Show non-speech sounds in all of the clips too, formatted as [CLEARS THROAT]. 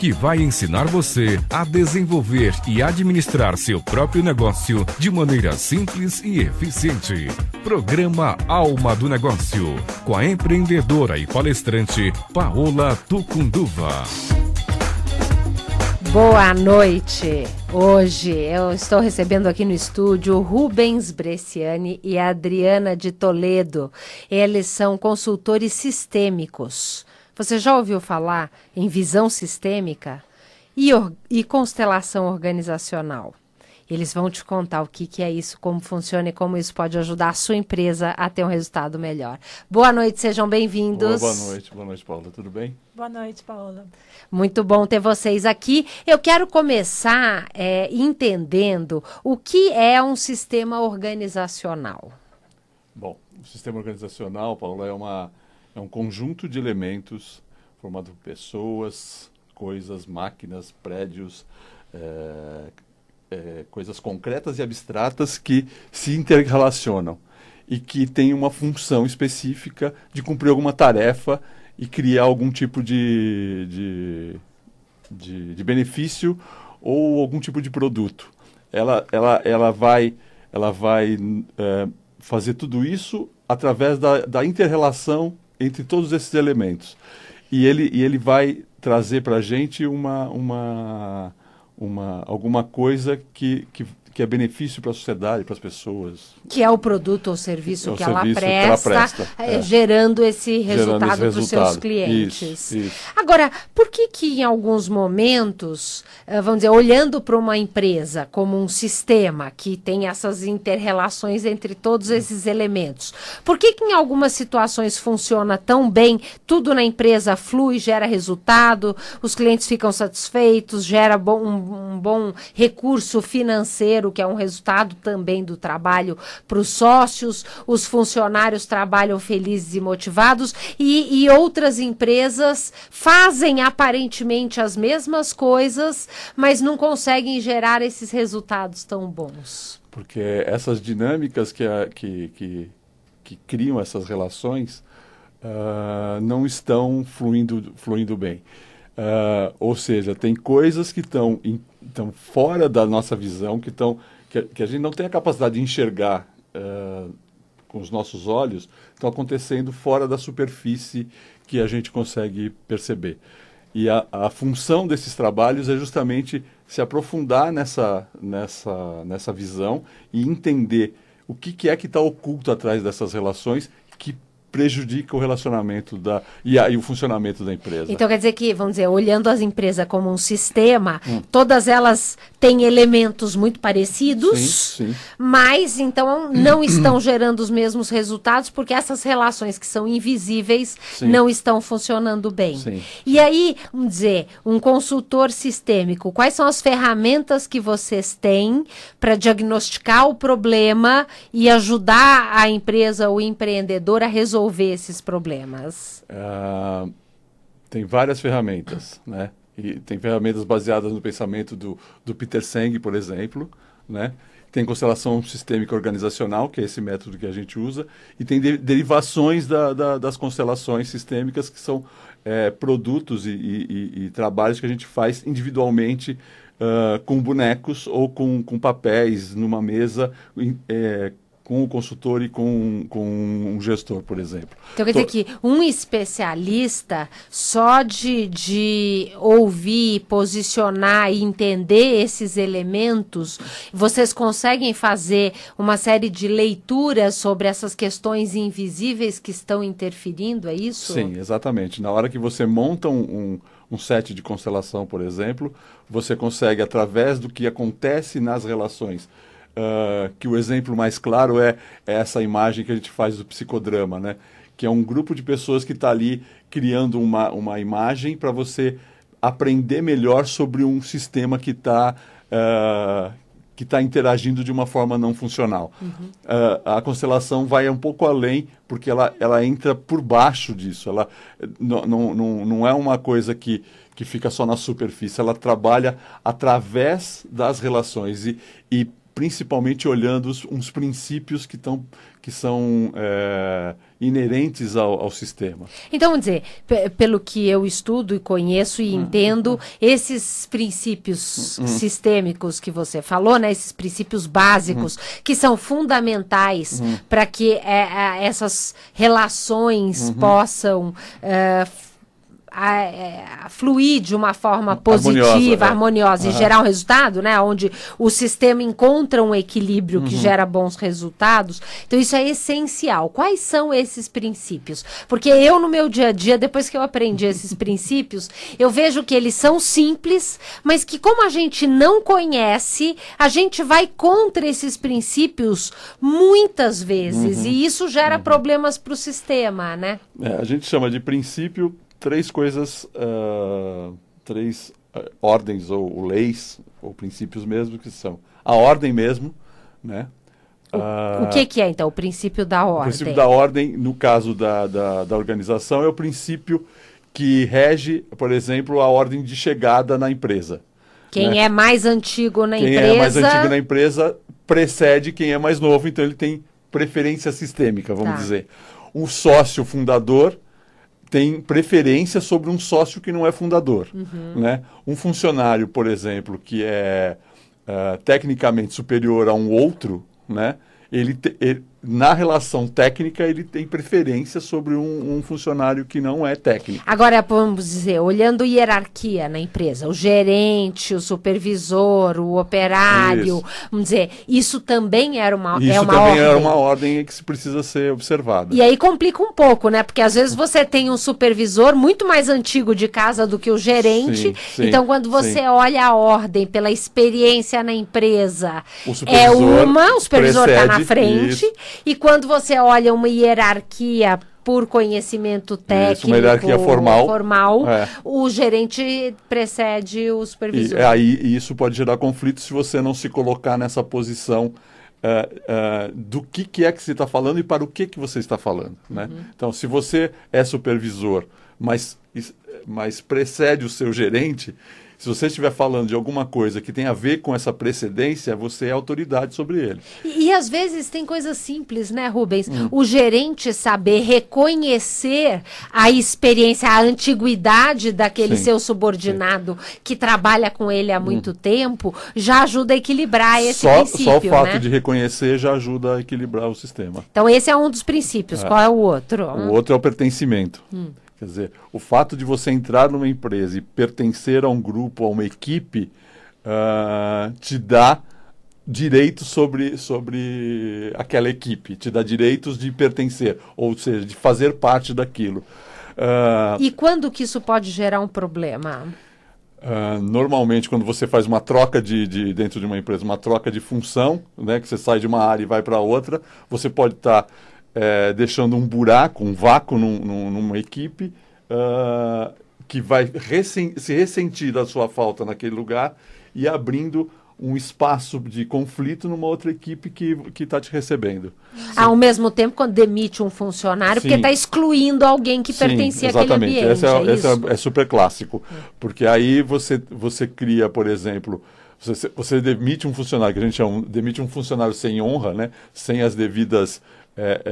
que vai ensinar você a desenvolver e administrar seu próprio negócio de maneira simples e eficiente. Programa Alma do Negócio, com a empreendedora e palestrante Paola Tucunduva. Boa noite. Hoje eu estou recebendo aqui no estúdio Rubens Bresciani e Adriana de Toledo. Eles são consultores sistêmicos. Você já ouviu falar em visão sistêmica e, e constelação organizacional? Eles vão te contar o que, que é isso, como funciona e como isso pode ajudar a sua empresa a ter um resultado melhor. Boa noite, sejam bem-vindos. Boa noite, boa noite, Paula. Tudo bem? Boa noite, Paula. Muito bom ter vocês aqui. Eu quero começar é, entendendo o que é um sistema organizacional. Bom, o sistema organizacional, Paula, é, uma, é um conjunto de elementos formado por pessoas, coisas, máquinas, prédios, é, é, coisas concretas e abstratas que se interrelacionam e que têm uma função específica de cumprir alguma tarefa e criar algum tipo de, de, de, de benefício ou algum tipo de produto. Ela, ela, ela vai, ela vai é, fazer tudo isso através da, da inter-relação entre todos esses elementos. E ele, e ele vai trazer para a gente uma, uma, uma, alguma coisa que, que, que é benefício para a sociedade, para as pessoas. Que é o produto ou serviço, É que, ela serviço que presta, ela presta, eh, é. gerando esse resultado para os seus clientes. Isso, isso. Agora, por que que em alguns momentos, eh, vamos dizer, olhando para uma empresa como um sistema que tem essas interrelações entre todos esses elementos, por que que em algumas situações funciona tão bem, tudo na empresa flui, gera resultado, os clientes ficam satisfeitos, gera bom- um, um bom recurso financeiro, que é um resultado também do trabalho para os sócios, os funcionários trabalham felizes e motivados, e, e outras empresas fazem aparentemente as mesmas coisas, mas não conseguem gerar esses resultados tão bons. Porque essas dinâmicas que, que, que, que criam essas relações ah, não estão fluindo, fluindo bem. Ah, ou seja, tem coisas que estão fora da nossa visão, que, estão, que, a- que a gente não tem a capacidade de enxergar ah, com os nossos olhos, estão acontecendo fora da superfície que a gente consegue perceber. E a, a função desses trabalhos é justamente se aprofundar nessa, nessa, nessa visão e entender o que, que é que está oculto atrás dessas relações que prejudica o relacionamento da, e, a- e o funcionamento da empresa. Então quer dizer que, vamos dizer, olhando as empresas como um sistema, Hum. todas elas têm elementos muito parecidos, Sim, sim. mas então não [CLEARS THROAT] estão gerando os mesmos resultados porque essas relações que são invisíveis Sim. não estão funcionando bem. E aí, vamos dizer, um consultor sistêmico, quais são as ferramentas que vocês têm para diagnosticar o problema e ajudar a empresa, o empreendedor a resolver esses problemas? Ah, tem várias ferramentas, né? E tem ferramentas baseadas no pensamento do, do Peter Senge, por exemplo, né? Tem constelação sistêmica organizacional, que é esse método que a gente usa, e tem de- derivações da- da- das constelações sistêmicas, que são eh, produtos e, e- e- trabalhos que a gente faz individualmente ah, com bonecos ou com, com papéis numa mesa, eh, com o consultor e com, com um gestor, por exemplo. Então quer dizer que um especialista só de, de ouvir, posicionar e entender esses elementos, vocês conseguem fazer uma série de leituras sobre essas questões invisíveis que estão interferindo, é isso? Sim, exatamente. Na hora que você monta um, um, um set de constelação, por exemplo, você consegue, através do que acontece nas relações, ah, que o exemplo mais claro é, é essa imagem que a gente faz do psicodrama, né? que é um grupo de pessoas que está ali criando uma, uma imagem para você aprender melhor sobre um sistema que está que está interagindo de uma forma não funcional. Uhum. Uh, a constelação vai um pouco além, porque ela, ela entra por baixo disso. Ela não, não, não é uma coisa que, que fica só na superfície, ela trabalha através das relações e, e principalmente olhando os, uns princípios que, tão, que são é, inerentes ao, ao, sistema. Então, vamos dizer, pelo que eu estudo e conheço e hum. entendo, esses princípios hum. sistêmicos que você falou, né, esses princípios básicos, que são fundamentais para que é, essas relações uhum. possam. É, a, é, a fluir de uma forma positiva, harmoniosa, é. harmoniosa uhum. e gerar um resultado, né? Onde o sistema encontra um equilíbrio que uhum. gera bons resultados. Então, isso é essencial. Quais são esses princípios? Porque eu, no meu dia a dia, depois que eu aprendi esses [LAUGHS] princípios, eu vejo que eles são simples, mas que, como a gente não conhece, a gente vai contra esses princípios muitas vezes. Uhum. E isso gera uhum. problemas para o sistema, né? É, a gente chama de princípio três coisas, uh, três uh, ordens ou, leis, ou princípios mesmo, que são a ordem mesmo, né? O, uh, o que, que, é, então, o princípio da ordem? O princípio da ordem, no caso da, da, da organização, é o princípio que rege, por exemplo, a ordem de chegada na empresa. Quem né? é mais antigo na quem empresa... Quem é mais antigo na empresa precede quem é mais novo, então ele tem preferência sistêmica, vamos tá. dizer. Um sócio fundador tem preferência sobre um sócio que não é fundador. Uhum. Né? Um funcionário, por exemplo, que é uh, tecnicamente superior a um outro, né? ele, te, ele, na relação técnica, ele tem preferência sobre um, um, funcionário que não é técnico. Agora, vamos dizer, olhando hierarquia na empresa, o gerente, o supervisor, o operário, isso. vamos dizer, isso também era uma, isso é uma também ordem. era uma ordem que precisa ser observada. E aí complica um pouco, né? Porque às vezes você tem um supervisor muito mais antigo de casa do que o gerente. Sim, sim, então, quando você sim. olha a ordem pela experiência na empresa, é uma, o supervisor está na frente. Isso. E quando você olha uma hierarquia por conhecimento técnico, Isso, uma hierarquia formal, formal é. o gerente precede o supervisor. E, aí isso pode gerar conflito se você não se colocar nessa posição é, é, do que, que, é que você está falando e para o que, que você está falando. Né? Uhum. Então, se você é supervisor, mas, mas precede o seu gerente, se você estiver falando de alguma coisa que tem a ver com essa precedência, você é autoridade sobre ele. E, e às vezes tem coisas simples, né, Rubens? Hum. O gerente saber reconhecer a experiência, a antiguidade daquele sim, seu subordinado sim. que trabalha com ele há hum. muito hum. tempo, já ajuda a equilibrar esse só, princípio. Só o fato né? de reconhecer já ajuda a equilibrar o sistema. Então, esse é um dos princípios. É. Qual é o outro? O outro é o pertencimento. Hum. Quer dizer, o fato de você entrar numa empresa e pertencer a um grupo, a uma equipe, uh, te dá direitos sobre, sobre aquela equipe, te dá direitos de pertencer, ou seja, de fazer parte daquilo. Uh, e quando que isso pode gerar um problema? Uh, normalmente, quando você faz uma troca de, de, dentro de uma empresa, uma troca de função, né, que você sai de uma área e vai para outra, você pode estar tá é, deixando um buraco, um vácuo num, num, numa equipe uh, que vai se ressentir da sua falta naquele lugar e abrindo um espaço de conflito numa outra equipe que está te recebendo. Ao mesmo tempo, quando demite um funcionário, Sim. porque está excluindo alguém que Sim, pertencia àquele ambiente. Esse é, é, esse é, é super clássico. É. Porque aí você, você cria, por exemplo, você, você demite um funcionário, que a gente chama, demite um funcionário sem honra, né? sem as devidas é,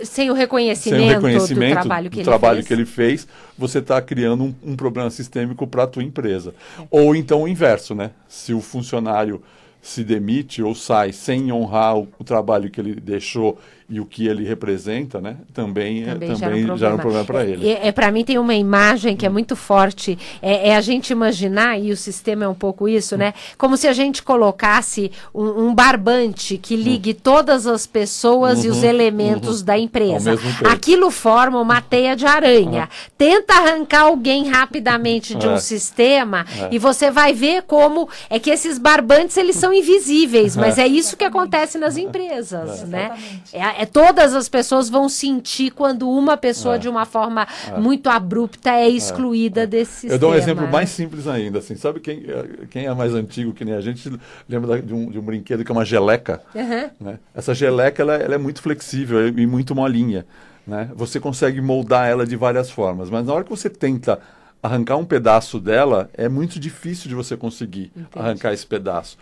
é, sem, o reconhecimento sem o reconhecimento do trabalho que, do ele, trabalho fez. que ele fez, você está criando um, um, problema sistêmico para a tua empresa. É. Ou então o inverso, né? Se o funcionário se demite ou sai sem honrar o, o trabalho que ele deixou e o que ele representa, né? Também, também, é, também já é um problema para ele. É, é para mim tem uma imagem que é muito forte. É, é, a gente imaginar e o sistema é um pouco isso, né? Como se a gente colocasse um, um barbante que ligue uhum. todas as pessoas uhum, e os uhum. elementos uhum. da empresa. Aquilo forma uma teia de aranha. Tenta arrancar alguém rapidamente de um é. sistema é. e você vai ver como é que esses barbantes eles são invisíveis, mas é isso que acontece nas [LAUGHS] empresas, né? É, é, todas as pessoas vão sentir quando uma pessoa, é. de uma forma é. muito abrupta, é excluída é. desse sistema. Eu dou um exemplo mais simples ainda. Assim, sabe quem, quem é mais antigo que nem a gente? Lembra de um, de um brinquedo que é uma geleca? Uhum. Né? Essa geleca ela, ela é muito flexível e muito molinha. Né? Você consegue moldar ela de várias formas, mas na hora que você tenta arrancar um pedaço dela, é muito difícil de você conseguir Entendi. arrancar esse pedaço.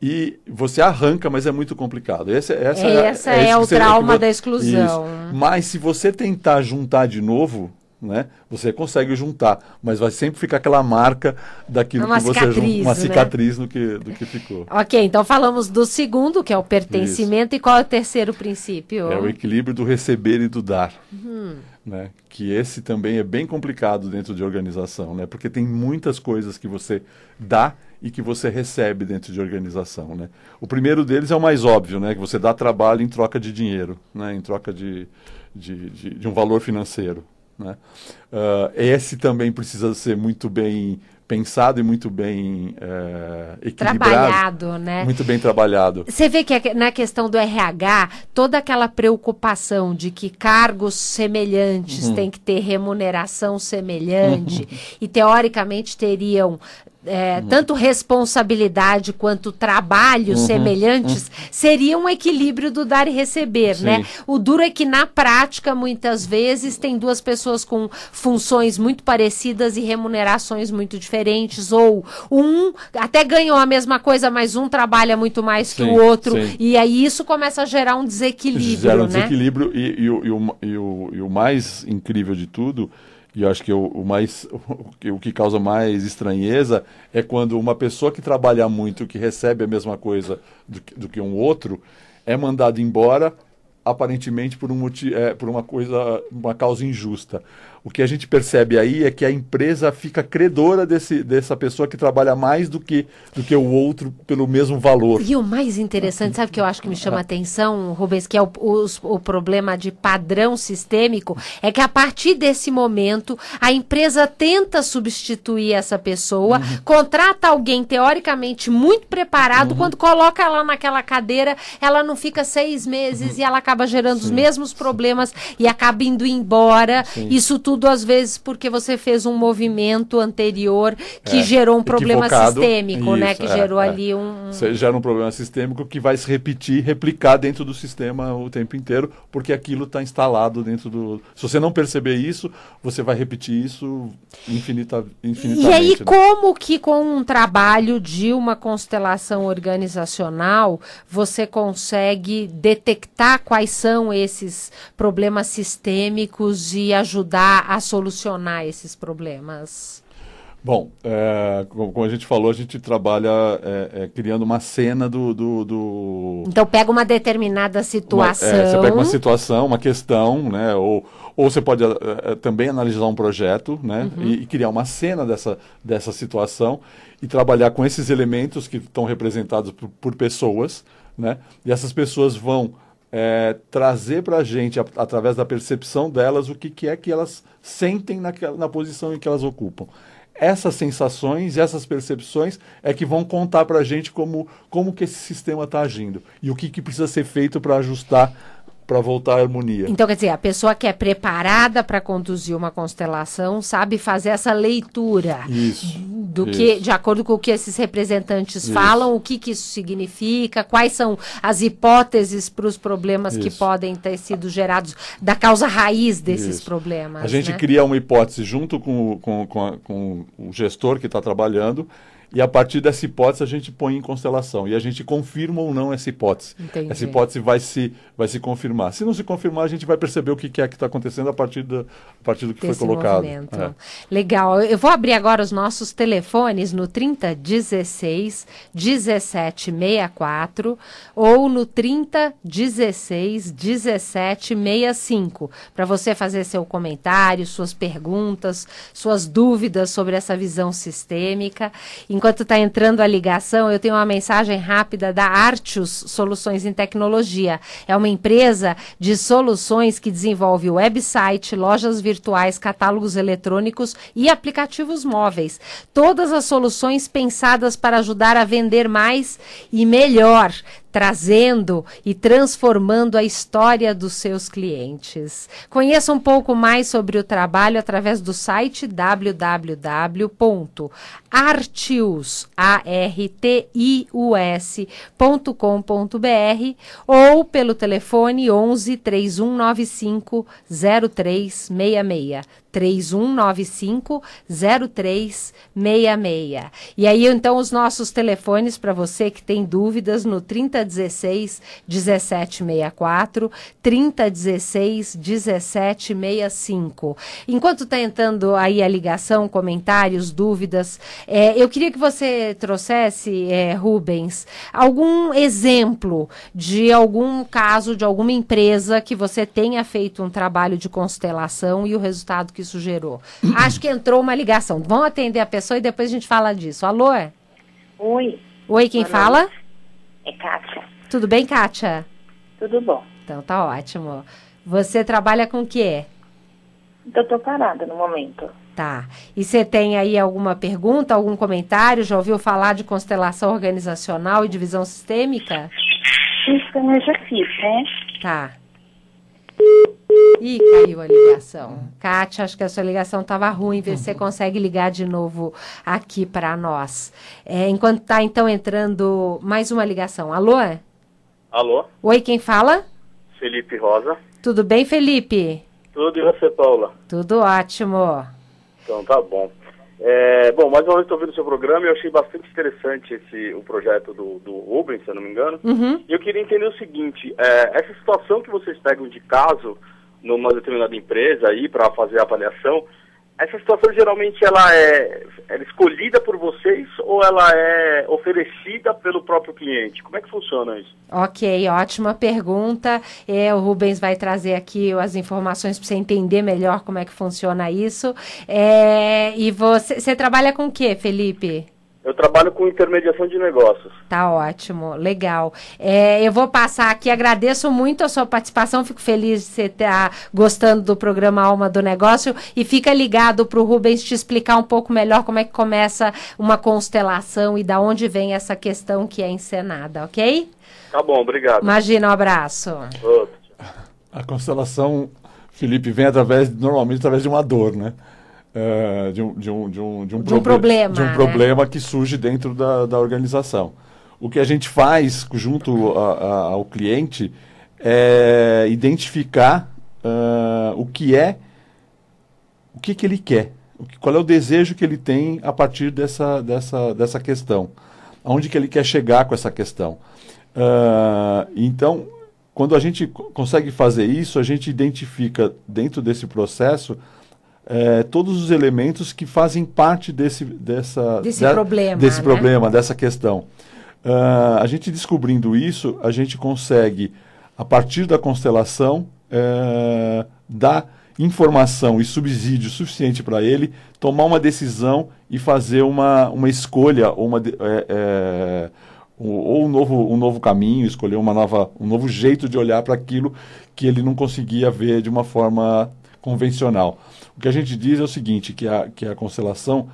E você arranca, mas é muito complicado. Esse, essa essa é, é, é o trauma da exclusão. Isso. Mas se você tentar juntar de novo, né? Você consegue juntar, mas vai sempre ficar aquela marca daquilo uma que você junta, uma né? cicatriz no que, do que ficou. Ok, então falamos do segundo, que é o pertencimento, Isso. e qual é o terceiro princípio? É o equilíbrio do receber e do dar. Uhum. Né? Que esse também é bem complicado dentro de organização, né? Porque tem muitas coisas que você dá e que você recebe dentro de organização, né? O primeiro deles é o mais óbvio, né? Que você dá trabalho em troca de dinheiro, né? Em troca de, de, de, de um valor financeiro, né? Uh, esse também precisa ser muito bem pensado e muito bem é, equilibrado. Trabalhado, né? Muito bem trabalhado. Você vê que na questão do RH, toda aquela preocupação de que cargos semelhantes uhum. têm que ter remuneração semelhante uhum. [LAUGHS] e teoricamente teriam é, uhum. tanto responsabilidade quanto trabalho uhum. semelhantes, uhum. seria um equilíbrio do dar e receber, né? Sim. né? O duro é que na prática, muitas vezes, tem duas pessoas com funções muito parecidas e remunerações muito diferentes, ou um até ganhou a mesma coisa, mas um trabalha muito mais sim, que o outro, sim. e aí isso começa a gerar um desequilíbrio, Gera um né? desequilíbrio e, e, e, o, e, o, e o mais incrível de tudo e eu acho que o, mais [LAUGHS] o que causa mais estranheza é quando uma pessoa que trabalha muito, que recebe a mesma coisa do, do que um outro, é mandado embora aparentemente por, um, é, por uma coisa, uma causa injusta. O que a gente percebe aí é que a empresa fica credora desse, dessa pessoa que trabalha mais do que, do que o outro pelo mesmo valor. E o mais interessante, sabe o que eu acho que me chama a atenção, Rubens, que é o, o, o, problema de padrão sistêmico, é que a partir desse momento a empresa tenta substituir essa pessoa, uhum. contrata alguém teoricamente muito preparado, uhum. quando coloca ela naquela cadeira, ela não fica seis meses uhum. e ela acaba gerando Sim. os mesmos problemas e acaba indo embora. Sim. Isso tudo tudo às vezes porque você fez um movimento anterior que é, gerou um problema sistêmico, né? isso, né? Que é, gerou é. ali um. Você gera um problema sistêmico que vai se repetir, replicar dentro do sistema o tempo inteiro, porque aquilo está instalado dentro do. Se você não perceber isso, você vai repetir isso infinita, infinitamente. E aí, né? como que com um trabalho de uma constelação organizacional você consegue detectar quais são esses problemas sistêmicos e ajudar a solucionar esses problemas? Bom, é, como a gente falou, a gente trabalha é, é, criando uma cena do, do, do, Então pega uma determinada situação. Uma, é, você pega uma situação, uma questão, né? Ou, ou você pode é, é, também analisar um projeto, né? Uhum. E, e, criar uma cena dessa, dessa situação e trabalhar com esses elementos que estão representados por, por pessoas, né? E essas pessoas vão é, trazer para a gente, através da percepção delas, o que, que é que elas sentem naquela, na posição em que elas ocupam. Essas sensações essas percepções é que vão contar para a gente como, como que esse sistema está agindo e o que, que precisa ser feito para ajustar para voltar à harmonia. Então, quer dizer, a pessoa que é preparada para conduzir uma constelação sabe fazer essa leitura isso, do isso. que, de acordo com o que esses representantes isso. falam, o que, que isso significa, quais são as hipóteses para os problemas que podem ter sido gerados da causa raiz desses problemas. A gente né? cria uma hipótese junto com, com, com, a, com o gestor que está trabalhando e a partir dessa hipótese a gente põe em constelação e a gente confirma ou não essa hipótese. Entendi. Essa hipótese vai se, vai se confirmar. Se não se confirmar, a gente vai perceber o que, é que está acontecendo a partir, do, a partir do que Desse foi colocado. É. Legal. Eu vou abrir agora os nossos telefones no 3016 1764 ou no 3016 1765 para você fazer seu comentário, suas perguntas, suas dúvidas sobre essa visão sistêmica. Enquanto está entrando a ligação, eu tenho uma mensagem rápida da Artius Soluções em Tecnologia. É uma empresa de soluções que desenvolve website, lojas virtuais, catálogos eletrônicos e aplicativos móveis. Todas as soluções pensadas para ajudar a vender mais e melhor. Trazendo e transformando a história dos seus clientes. Conheça um pouco mais sobre o trabalho através do site www.artius.com.br ou pelo telefone 11 3195 0366. 3195 0366. E aí, então, os nossos telefones para você que tem dúvidas no 3016 1764, 3016 1765. Enquanto está entrando aí a ligação, comentários, dúvidas, é, eu queria que você trouxesse, é, Rubens, algum exemplo de algum caso, de alguma empresa que você tenha feito um trabalho de constelação e o resultado que isso gerou. Acho que entrou uma ligação. Vamos atender a pessoa e depois a gente fala disso. Alô? Oi. Oi, quem Boa fala? noite. É Kátia. Tudo bem, Kátia? Tudo bom? Então tá ótimo. Você trabalha com o quê? Eu tô parada no momento. Tá. E você tem aí alguma pergunta, algum comentário? Já ouviu falar de constelação organizacional e divisão sistêmica? Isso eu já fiz, né? Tá. Ih, caiu a ligação. Kátia, acho que a sua ligação estava ruim. Vê se você consegue ligar de novo aqui para nós. É, enquanto tá então entrando mais uma ligação. Alô? Alô, Oi, quem fala? Felipe Rosa. Tudo bem, Felipe? Tudo e você, Paula? Tudo ótimo. Então tá bom. É, bom, mais uma vez estou ouvindo o seu programa e eu achei bastante interessante esse, o projeto do, do Rubens, se eu não me engano. Uhum. E eu queria entender o seguinte, é, essa situação que vocês pegam de caso numa determinada empresa aí para fazer a avaliação, essa situação geralmente ela é, ela é escolhida por vocês ou ela é oferecida pelo próprio cliente? Como é que funciona isso? Ok, ótima pergunta. É, o Rubens vai trazer aqui as informações para você entender melhor como é que funciona isso. É, e você, você trabalha com o que, Felipe? Eu trabalho com intermediação de negócios. Tá ótimo, legal. É, eu vou passar aqui, agradeço muito a sua participação, fico feliz de você estar gostando do programa Alma do Negócio e fica ligado para o Rubens te explicar um pouco melhor como é que começa uma constelação e da onde vem essa questão que é encenada, ok? Tá bom, obrigado. Imagina, um abraço. Outro. A constelação, Felipe, vem através, normalmente através de uma dor, né? É, de, um, de, um, de, um, de um, De um proble- problema, de um né? problema que surge dentro da, da organização. O que a gente faz junto a- a- ao cliente é identificar ah, o que é, o que, que ele quer, qual é o desejo que ele tem a partir dessa, dessa, dessa questão, aonde que ele quer chegar com essa questão. Ah, então, quando a gente co- consegue fazer isso, a gente identifica dentro desse processo eh, todos os elementos que fazem parte desse, dessa, Desse de- problema, desse né? problema, dessa questão. Ah, a gente descobrindo isso, a gente consegue, a partir da constelação, eh, dar informação e subsídio suficiente para ele tomar uma decisão e fazer uma, uma escolha ou, uma, eh, ou- ou um novo, um novo caminho, escolher uma nova, um novo jeito de olhar para aquilo que ele não conseguia ver de uma forma convencional. O que a gente diz é o seguinte, que a, que a constelação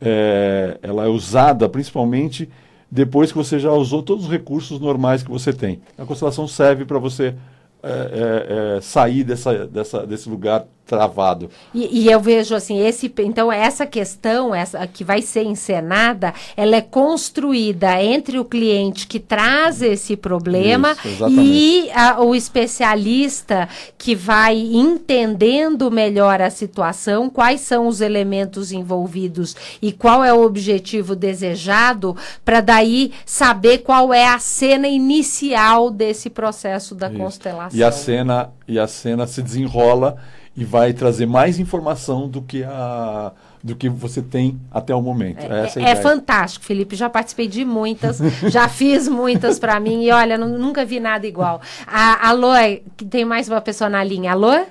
é, ela é usada principalmente depois que você já usou todos os recursos normais que você tem. A constelação serve para você é, é, é, sair dessa, dessa, desse lugar travado. E, e eu vejo assim, esse, então essa questão, essa que vai ser encenada, ela é construída entre o cliente que traz esse problema Isso, e a- o especialista que vai entendendo melhor a situação, quais são os elementos envolvidos e qual é o objetivo desejado, para daí saber qual é a cena inicial desse processo da Isso. constelação. E a cena e a cena se desenrola e vai trazer mais informação do que a do que você tem até o momento. Essa É, é, é ideia. fantástico, Felipe. Já participei de muitas, já [LAUGHS] fiz muitas para mim e olha, nu- nunca vi nada igual. A, alô, que tem mais uma pessoa na linha. Alô?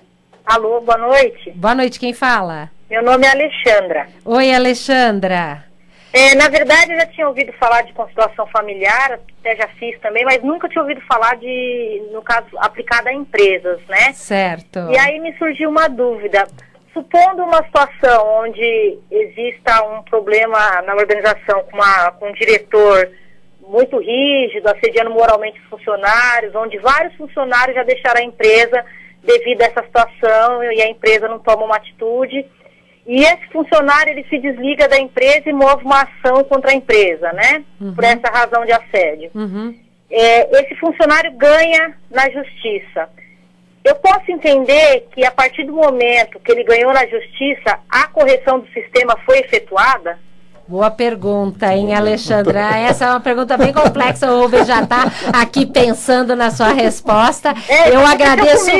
Alô, boa noite. Boa noite, quem fala? Meu nome é Alexandra. Oi, Alexandra. É, na verdade, eu já tinha ouvido falar de constelação familiar, até já fiz também, mas nunca tinha ouvido falar de, no caso, aplicada a empresas, né? Certo. E aí me surgiu uma dúvida. Supondo uma situação onde exista um problema na organização com, uma, com um diretor muito rígido, assediando moralmente os funcionários, onde vários funcionários já deixaram a empresa devido a essa situação e a empresa não toma uma atitude. E esse funcionário ele se desliga da empresa e move uma ação contra a empresa, né? Uhum. Por essa razão de assédio. Uhum. É, esse funcionário ganha na justiça. Eu posso entender que a partir do momento que ele ganhou na justiça, a correção do sistema foi efetuada? Boa pergunta, hein, Alexandra? Essa é uma pergunta bem complexa. O Rubens já está aqui pensando na sua resposta. É, eu agradeço,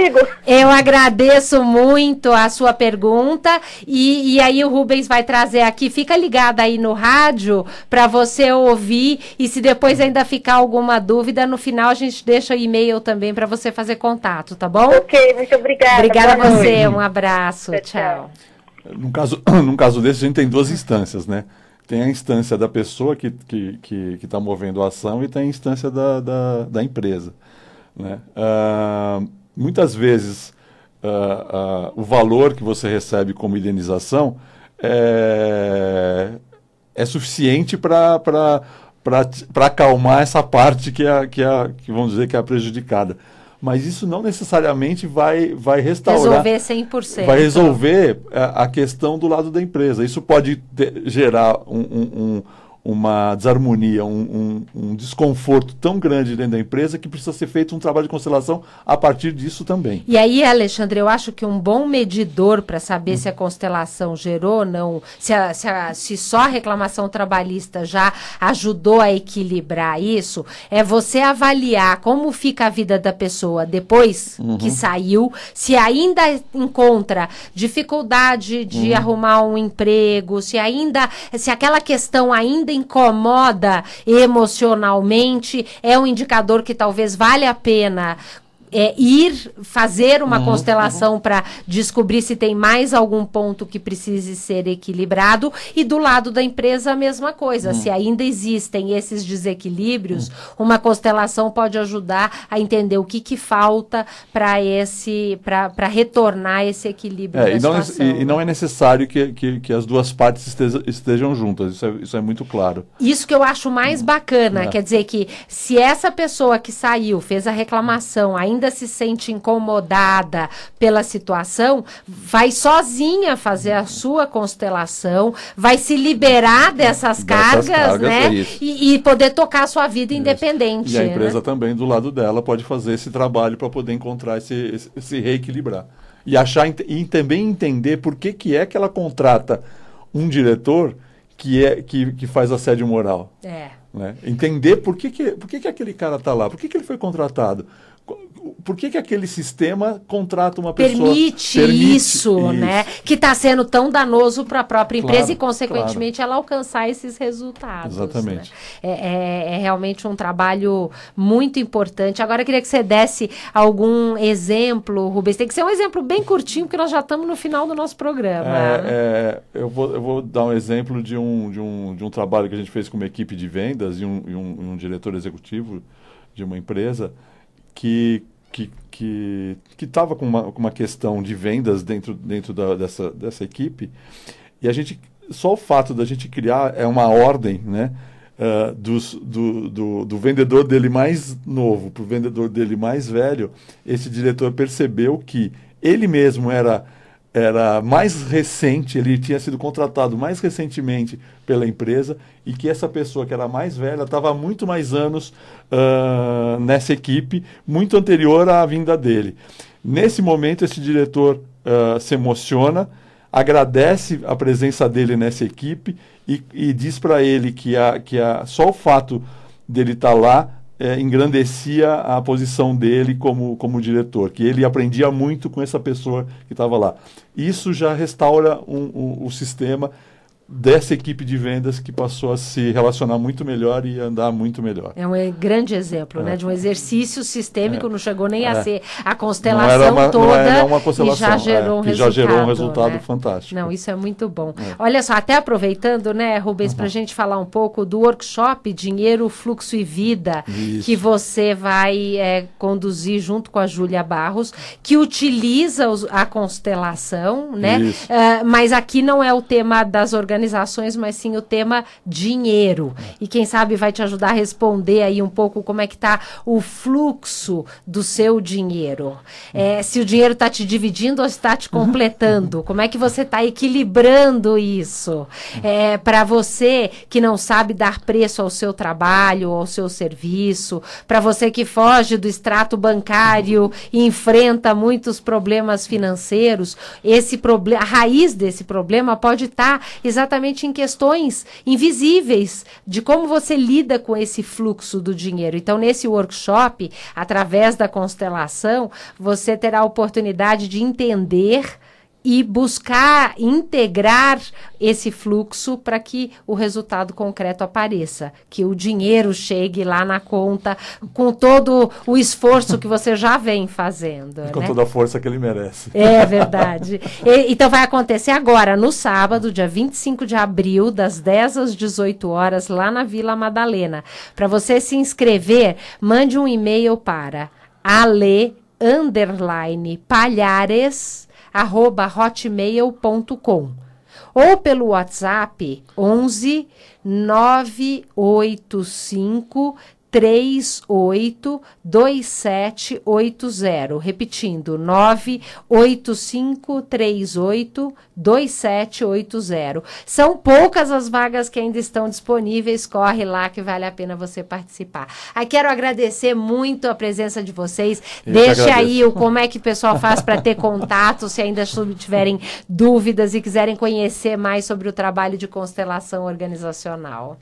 eu agradeço muito a sua pergunta e, e aí o Rubens vai trazer aqui. Fica ligado aí no rádio para você ouvir e se depois ainda ficar alguma dúvida, no final a gente deixa o e-mail também para você fazer contato, tá bom? Ok, muito obrigada. Obrigada a você, um abraço, tchau. tchau. No caso, [CLEARS THROAT] num caso desse, a gente tem duas instâncias, né? Tem a instância da pessoa que está que, que, que tá movendo a ação e tem a instância da, da, da empresa. Né? Uh, muitas vezes, uh, uh, o valor que você recebe como indenização é, é suficiente para acalmar essa parte que, é, que, é, que vamos dizer que é prejudicada mas isso não necessariamente vai, vai restaurar. Resolver 100%. Vai resolver a, a questão do lado da empresa. Isso pode ter, gerar um, um, uma desarmonia, um, um, um, desconforto tão grande dentro da empresa que precisa ser feito um trabalho de constelação a partir disso também. E aí, Alexandre, eu acho que um bom medidor para saber hum. se a constelação gerou ou não, se, a, se, a, se só a reclamação trabalhista já ajudou a equilibrar isso, é você avaliar como fica a vida da pessoa depois uhum. que saiu, se ainda encontra dificuldade de uhum. arrumar um emprego, se ainda, se aquela questão ainda incomoda emocionalmente, é um indicador que talvez valha a pena é, ir fazer uma uhum, constelação uhum. para descobrir se tem mais algum ponto que precise ser equilibrado e do lado da empresa a mesma coisa. Uhum. Se ainda existem esses desequilíbrios, uhum. uma constelação pode ajudar a entender o que, que falta para esse para retornar esse equilíbrio. É, e, não, situação, e, né? e, não é necessário que, que, que as duas partes estejam, estejam juntas. Isso é, isso é muito claro. Isso que eu acho mais bacana, é. quer dizer que se essa pessoa que saiu fez a reclamação ainda ainda se sente incomodada pela situação, vai sozinha fazer a sua constelação, vai se liberar dessas, dessas cargas, cargas, né? É e, e, poder tocar a sua vida isso. independente. E a empresa né? também, do lado dela, pode fazer esse trabalho para poder encontrar esse, esse, esse, reequilibrar. E achar e também entender por que, que é que ela contrata um diretor que, é, que, que faz assédio moral. É. Né? Entender por que, que, por que, que aquele cara está lá, por que, que ele foi contratado por que, que aquele sistema contrata uma permite pessoa? Permite isso, isso. né? Que está sendo tão danoso para a própria empresa claro, e, consequentemente, claro. ela alcançar esses resultados. Exatamente. Né? É, é, é, realmente um trabalho muito importante. Agora, eu queria que você desse algum exemplo, Rubens. Tem que ser um exemplo bem curtinho, porque nós já estamos no final do nosso programa. É, é, eu, vou, eu vou dar um exemplo de um, de, um, de um trabalho que a gente fez com uma equipe de vendas e um, e um, um diretor executivo de uma empresa que que que estava com uma, com uma questão de vendas dentro, dentro da, dessa, dessa equipe. E a gente só o fato da gente criar é uma ordem né uh, dos, do, do, do, vendedor dele mais novo para o vendedor dele mais velho esse diretor percebeu que ele mesmo era era mais recente, ele tinha sido contratado mais recentemente pela empresa e que essa pessoa que era mais velha estava muito mais anos uh, nessa equipe, muito anterior à vinda dele. Nesse momento, esse diretor uh, se emociona, agradece a presença dele nessa equipe e, e diz para ele que, a, que a, só o fato dele estar tá lá é, engrandecia a posição dele como, como diretor, que ele aprendia muito com essa pessoa que estava lá. Isso já restaura um, um, o sistema dessa equipe de vendas que passou a se relacionar muito melhor e andar muito melhor. É um grande exemplo, né, é. né, de um exercício sistêmico, é. não chegou nem é. a ser a constelação uma, toda uma constelação, e já gerou um que resultado. já gerou um resultado né? fantástico. Não, isso é muito bom. É. Olha só, até aproveitando, né, Rubens, uhum. para a gente falar um pouco do workshop Dinheiro, Fluxo e Vida, isso. que você vai é, conduzir junto com a Júlia Barros, que utiliza os, a constelação, né? Uh, mas aqui não é o tema das organizações organizações, mas sim o tema dinheiro. E quem sabe vai te ajudar a responder aí um pouco como é que está o fluxo do seu dinheiro. É, se o dinheiro está te dividindo ou está te completando. Como é que você está equilibrando isso? É, Para você que não sabe dar preço ao seu trabalho, ao seu serviço, para você que foge do extrato bancário e enfrenta muitos problemas financeiros, esse problema, a raiz desse problema pode estar tá exatamente em questões invisíveis de como você lida com esse fluxo do dinheiro. Então, nesse workshop, através da constelação, você terá a oportunidade de entender e buscar integrar esse fluxo para que o resultado concreto apareça, que o dinheiro chegue lá na conta com todo o esforço que você já vem fazendo. Com né? toda a força que ele merece. É verdade. e, então vai acontecer agora, no sábado, dia 25 de abril, das 10 às 18 horas, lá na Vila Madalena. Para você se inscrever, mande um e-mail para ale underline palhares arroba hotmail.com ou pelo WhatsApp 11 985 382780. Repetindo, 985382780. São poucas as vagas que ainda estão disponíveis. Corre lá que vale a pena você participar. Aí quero agradecer muito a presença de vocês. Eu Deixe aí o como é que o pessoal faz para ter contato, se ainda tiverem dúvidas e quiserem conhecer mais sobre o trabalho de constelação organizacional.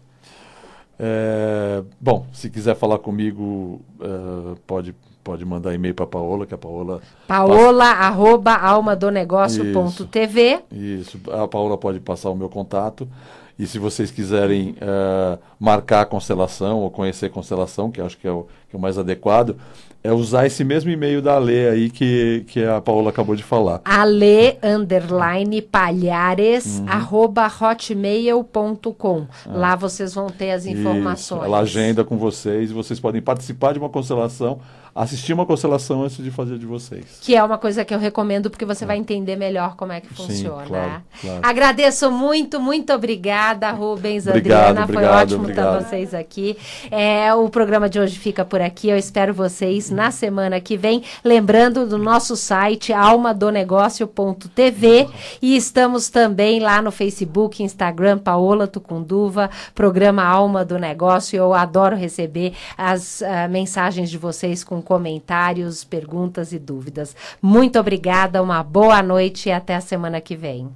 É, bom, se quiser falar comigo, uh, pode, pode mandar e-mail para a Paola, que a Paola. Paola, passa... arroba almadonegócio.tv. Isso, isso, a Paola pode passar o meu contato. E se vocês quiserem uh, marcar a constelação ou conhecer a constelação, que acho que é o, que é o mais adequado, é usar esse mesmo e-mail da Ale aí que, que a Paola acabou de falar. Ale, underline, palhares, uhum. arroba hotmail.com. Ah. Lá vocês vão ter as informações. Isso. Ela agenda com vocês e vocês podem participar de uma constelação assistir uma constelação antes de fazer de vocês. Que é uma coisa que eu recomendo porque você é. vai entender melhor como é que funciona. Sim, claro, claro. Agradeço muito, muito obrigada, Rubens, obrigado, Adriana. Obrigado, Foi ótimo obrigado. ter vocês aqui. É, o programa de hoje fica por aqui. Eu espero vocês na semana que vem. Lembrando do nosso site almadonegócio.tv e estamos também lá no Facebook, Instagram, Paola Tucunduva, programa Alma do Negócio. Eu adoro receber as uh, mensagens de vocês com comentários, perguntas e dúvidas. Muito obrigada, uma boa noite e até a semana que vem.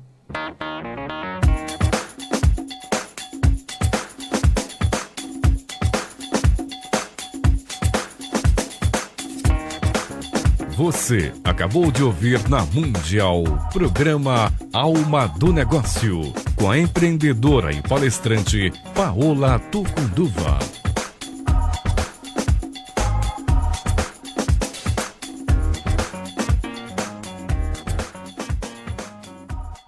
Você acabou de ouvir na Mundial programa Alma do Negócio com a empreendedora e palestrante Paola Tucunduva.